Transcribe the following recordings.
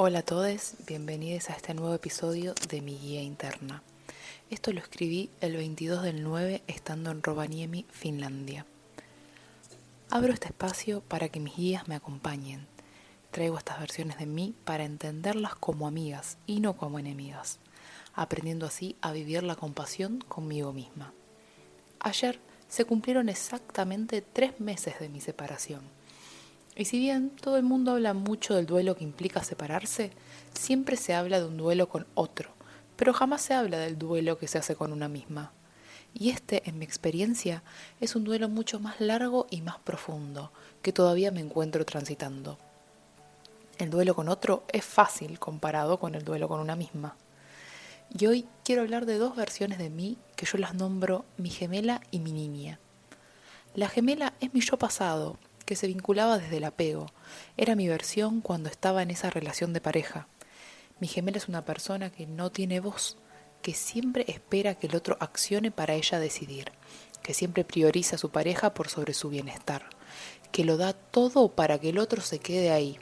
Hola a todos, bienvenidos a este nuevo episodio de mi guía interna. Esto lo escribí el 22 del 9 estando en Rovaniemi, Finlandia. Abro este espacio para que mis guías me acompañen. Traigo estas versiones de mí para entenderlas como amigas y no como enemigas, aprendiendo así a vivir la compasión conmigo misma. Ayer se cumplieron exactamente tres meses de mi separación y si bien todo el mundo habla mucho del duelo que implica separarse, siempre se habla de un duelo con otro, pero jamás se habla del duelo que se hace con una misma. Y este, en mi experiencia, es un duelo mucho más largo y más profundo, que todavía me encuentro transitando. El duelo con otro es fácil comparado con el duelo con una misma. Y hoy quiero hablar de dos versiones de mí que yo las nombro mi gemela y mi niña. La gemela es mi yo pasado, que se vinculaba desde el apego. Era mi versión cuando estaba en esa relación de pareja. Mi gemela es una persona que no tiene voz, que siempre espera que el otro accione para ella decidir, que siempre prioriza a su pareja por sobre su bienestar, que lo da todo para que el otro se quede ahí.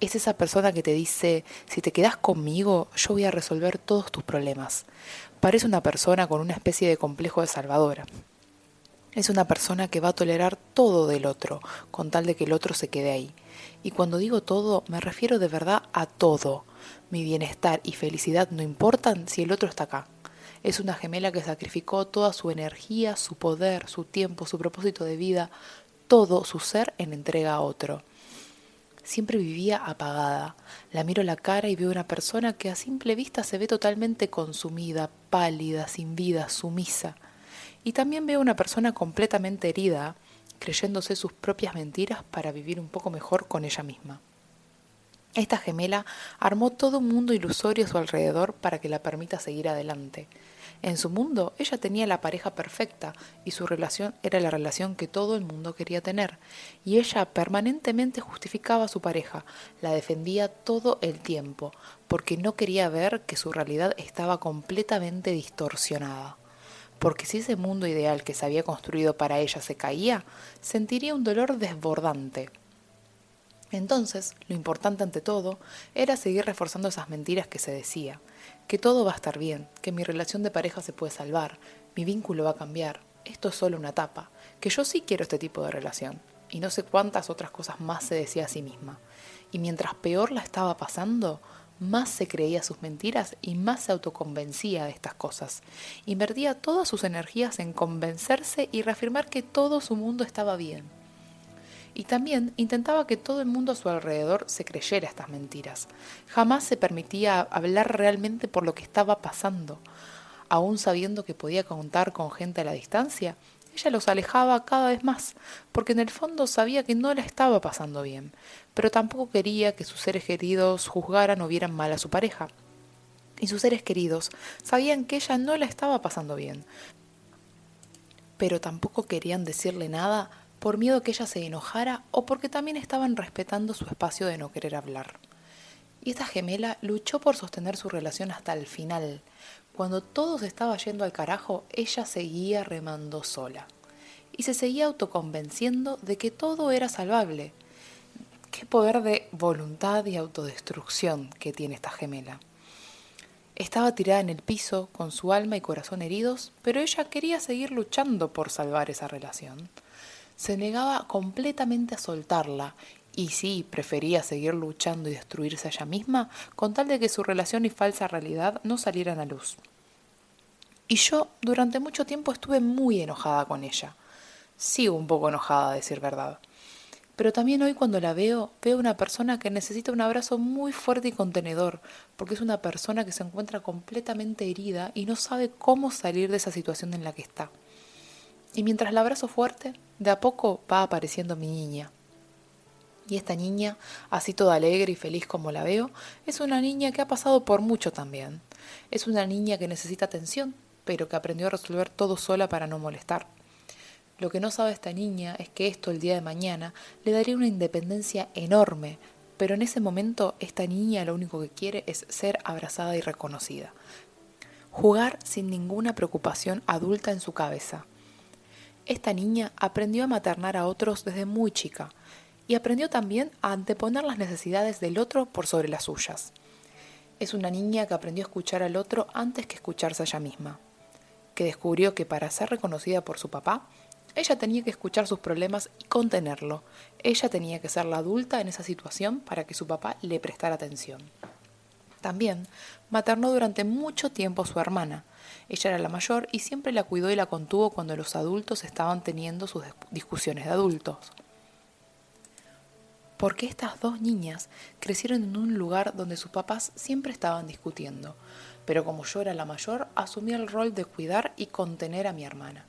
Es esa persona que te dice, si te quedas conmigo, yo voy a resolver todos tus problemas. Parece una persona con una especie de complejo de salvadora. Es una persona que va a tolerar todo del otro, con tal de que el otro se quede ahí. Y cuando digo todo, me refiero de verdad a todo. Mi bienestar y felicidad no importan si el otro está acá. Es una gemela que sacrificó toda su energía, su poder, su tiempo, su propósito de vida, todo su ser en entrega a otro. Siempre vivía apagada. La miro la cara y veo una persona que a simple vista se ve totalmente consumida, pálida, sin vida, sumisa. Y también veo una persona completamente herida, creyéndose sus propias mentiras para vivir un poco mejor con ella misma. Esta gemela armó todo un mundo ilusorio a su alrededor para que la permita seguir adelante. En su mundo ella tenía la pareja perfecta y su relación era la relación que todo el mundo quería tener. Y ella permanentemente justificaba a su pareja, la defendía todo el tiempo, porque no quería ver que su realidad estaba completamente distorsionada porque si ese mundo ideal que se había construido para ella se caía, sentiría un dolor desbordante. Entonces, lo importante ante todo era seguir reforzando esas mentiras que se decía, que todo va a estar bien, que mi relación de pareja se puede salvar, mi vínculo va a cambiar, esto es solo una etapa, que yo sí quiero este tipo de relación, y no sé cuántas otras cosas más se decía a sí misma. Y mientras peor la estaba pasando, más se creía sus mentiras y más se autoconvencía de estas cosas. Invertía todas sus energías en convencerse y reafirmar que todo su mundo estaba bien. Y también intentaba que todo el mundo a su alrededor se creyera estas mentiras. Jamás se permitía hablar realmente por lo que estaba pasando. Aún sabiendo que podía contar con gente a la distancia, ella los alejaba cada vez más, porque en el fondo sabía que no la estaba pasando bien, pero tampoco quería que sus seres queridos juzgaran o vieran mal a su pareja. Y sus seres queridos sabían que ella no la estaba pasando bien, pero tampoco querían decirle nada por miedo que ella se enojara o porque también estaban respetando su espacio de no querer hablar. Y esta gemela luchó por sostener su relación hasta el final, cuando todo se estaba yendo al carajo, ella seguía remando sola. Y se seguía autoconvenciendo de que todo era salvable. Qué poder de voluntad y autodestrucción que tiene esta gemela. Estaba tirada en el piso, con su alma y corazón heridos, pero ella quería seguir luchando por salvar esa relación. Se negaba completamente a soltarla y sí, prefería seguir luchando y destruirse a ella misma con tal de que su relación y falsa realidad no salieran a luz. Y yo durante mucho tiempo estuve muy enojada con ella. Sigo un poco enojada, a decir verdad. Pero también hoy cuando la veo, veo una persona que necesita un abrazo muy fuerte y contenedor, porque es una persona que se encuentra completamente herida y no sabe cómo salir de esa situación en la que está. Y mientras la abrazo fuerte, de a poco va apareciendo mi niña, y esta niña, así toda alegre y feliz como la veo, es una niña que ha pasado por mucho también. Es una niña que necesita atención, pero que aprendió a resolver todo sola para no molestar. Lo que no sabe esta niña es que esto el día de mañana le daría una independencia enorme, pero en ese momento esta niña lo único que quiere es ser abrazada y reconocida. Jugar sin ninguna preocupación adulta en su cabeza. Esta niña aprendió a maternar a otros desde muy chica y aprendió también a anteponer las necesidades del otro por sobre las suyas. Es una niña que aprendió a escuchar al otro antes que escucharse a ella misma, que descubrió que para ser reconocida por su papá, ella tenía que escuchar sus problemas y contenerlo. Ella tenía que ser la adulta en esa situación para que su papá le prestara atención. También maternó durante mucho tiempo a su hermana. Ella era la mayor y siempre la cuidó y la contuvo cuando los adultos estaban teniendo sus discusiones de adultos. Porque estas dos niñas crecieron en un lugar donde sus papás siempre estaban discutiendo, pero como yo era la mayor, asumí el rol de cuidar y contener a mi hermana.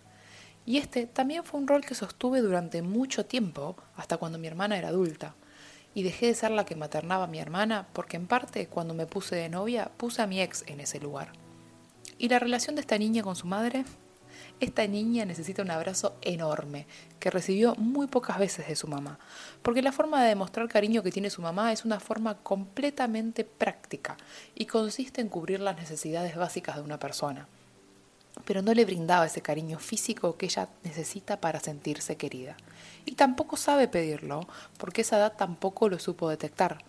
Y este también fue un rol que sostuve durante mucho tiempo, hasta cuando mi hermana era adulta y dejé de ser la que maternaba a mi hermana porque en parte cuando me puse de novia puse a mi ex en ese lugar. ¿Y la relación de esta niña con su madre? Esta niña necesita un abrazo enorme, que recibió muy pocas veces de su mamá, porque la forma de demostrar cariño que tiene su mamá es una forma completamente práctica y consiste en cubrir las necesidades básicas de una persona pero no le brindaba ese cariño físico que ella necesita para sentirse querida. Y tampoco sabe pedirlo, porque esa edad tampoco lo supo detectar.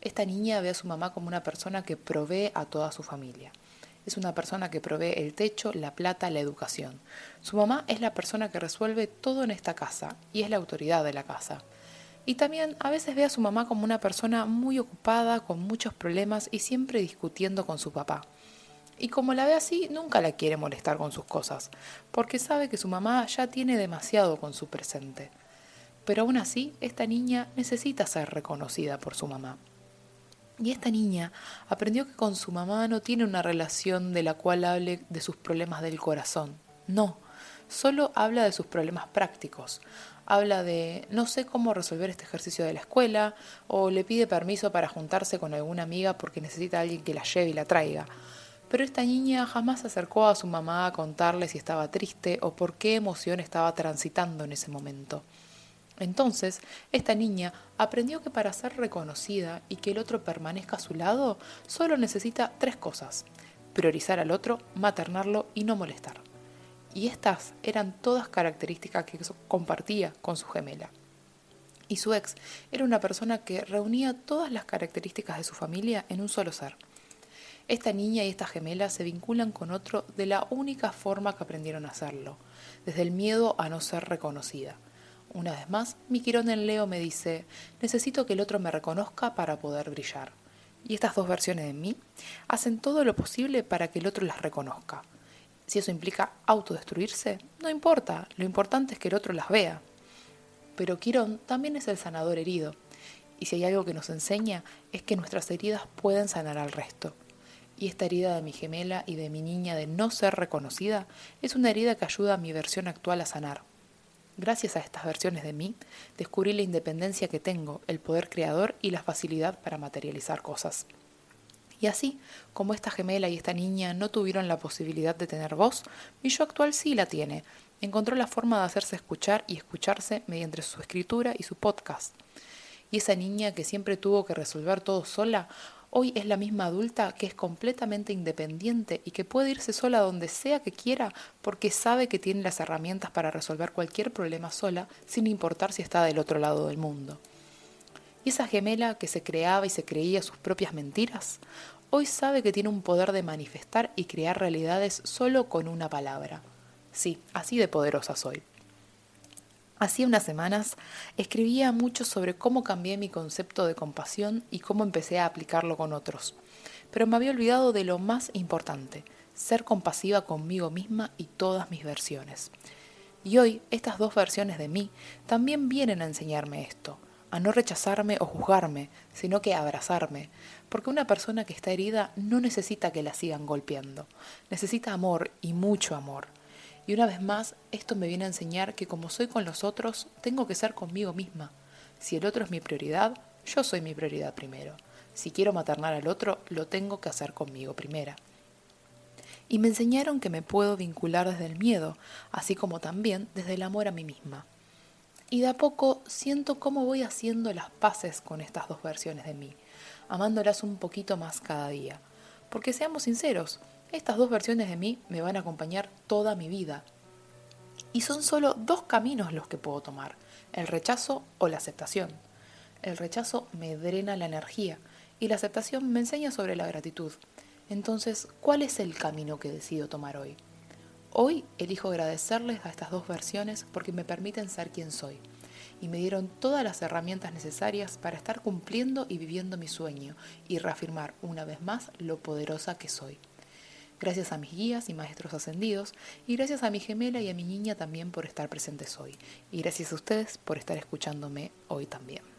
Esta niña ve a su mamá como una persona que provee a toda su familia. Es una persona que provee el techo, la plata, la educación. Su mamá es la persona que resuelve todo en esta casa y es la autoridad de la casa. Y también a veces ve a su mamá como una persona muy ocupada, con muchos problemas y siempre discutiendo con su papá y como la ve así, nunca la quiere molestar con sus cosas, porque sabe que su mamá ya tiene demasiado con su presente. Pero aún así, esta niña necesita ser reconocida por su mamá. Y esta niña aprendió que con su mamá no tiene una relación de la cual hable de sus problemas del corazón. No, solo habla de sus problemas prácticos. Habla de no sé cómo resolver este ejercicio de la escuela, o le pide permiso para juntarse con alguna amiga porque necesita a alguien que la lleve y la traiga pero esta niña jamás se acercó a su mamá a contarle si estaba triste o por qué emoción estaba transitando en ese momento. Entonces, esta niña aprendió que para ser reconocida y que el otro permanezca a su lado, solo necesita tres cosas. Priorizar al otro, maternarlo y no molestar. Y estas eran todas características que compartía con su gemela. Y su ex era una persona que reunía todas las características de su familia en un solo ser. Esta niña y esta gemela se vinculan con otro de la única forma que aprendieron a hacerlo, desde el miedo a no ser reconocida. Una vez más, mi Quirón en Leo me dice, necesito que el otro me reconozca para poder brillar. Y estas dos versiones de mí hacen todo lo posible para que el otro las reconozca. Si eso implica autodestruirse, no importa, lo importante es que el otro las vea. Pero Quirón también es el sanador herido, y si hay algo que nos enseña es que nuestras heridas pueden sanar al resto y esta herida de mi gemela y de mi niña de no ser reconocida es una herida que ayuda a mi versión actual a sanar. Gracias a estas versiones de mí, descubrí la independencia que tengo, el poder creador y la facilidad para materializar cosas. Y así, como esta gemela y esta niña no tuvieron la posibilidad de tener voz, mi yo actual sí la tiene. Encontró la forma de hacerse escuchar y escucharse mediante su escritura y su podcast. Y esa niña que siempre tuvo que resolver todo sola, Hoy es la misma adulta que es completamente independiente y que puede irse sola donde sea que quiera porque sabe que tiene las herramientas para resolver cualquier problema sola sin importar si está del otro lado del mundo. ¿Y esa gemela que se creaba y se creía sus propias mentiras? Hoy sabe que tiene un poder de manifestar y crear realidades solo con una palabra. Sí, así de poderosa soy. Hacía unas semanas escribía mucho sobre cómo cambié mi concepto de compasión y cómo empecé a aplicarlo con otros, pero me había olvidado de lo más importante, ser compasiva conmigo misma y todas mis versiones. Y hoy estas dos versiones de mí también vienen a enseñarme esto, a no rechazarme o juzgarme, sino que abrazarme, porque una persona que está herida no necesita que la sigan golpeando, necesita amor y mucho amor y una vez más, esto me viene a enseñar que como soy con los otros, tengo que ser conmigo misma. Si el otro es mi prioridad, yo soy mi prioridad primero. Si quiero maternar al otro, lo tengo que hacer conmigo primera. Y me enseñaron que me puedo vincular desde el miedo, así como también desde el amor a mí misma. Y de a poco siento cómo voy haciendo las paces con estas dos versiones de mí, amándolas un poquito más cada día. Porque seamos sinceros, estas dos versiones de mí me van a acompañar toda mi vida. Y son solo dos caminos los que puedo tomar. ¿El rechazo o la aceptación? El rechazo me drena la energía y la aceptación me enseña sobre la gratitud. Entonces, ¿cuál es el camino que decido tomar hoy? Hoy elijo agradecerles a estas dos versiones porque me permiten ser quien soy y me dieron todas las herramientas necesarias para estar cumpliendo y viviendo mi sueño y reafirmar una vez más lo poderosa que soy. Gracias a mis guías y maestros ascendidos y gracias a mi gemela y a mi niña también por estar presentes hoy y gracias a ustedes por estar escuchándome hoy también.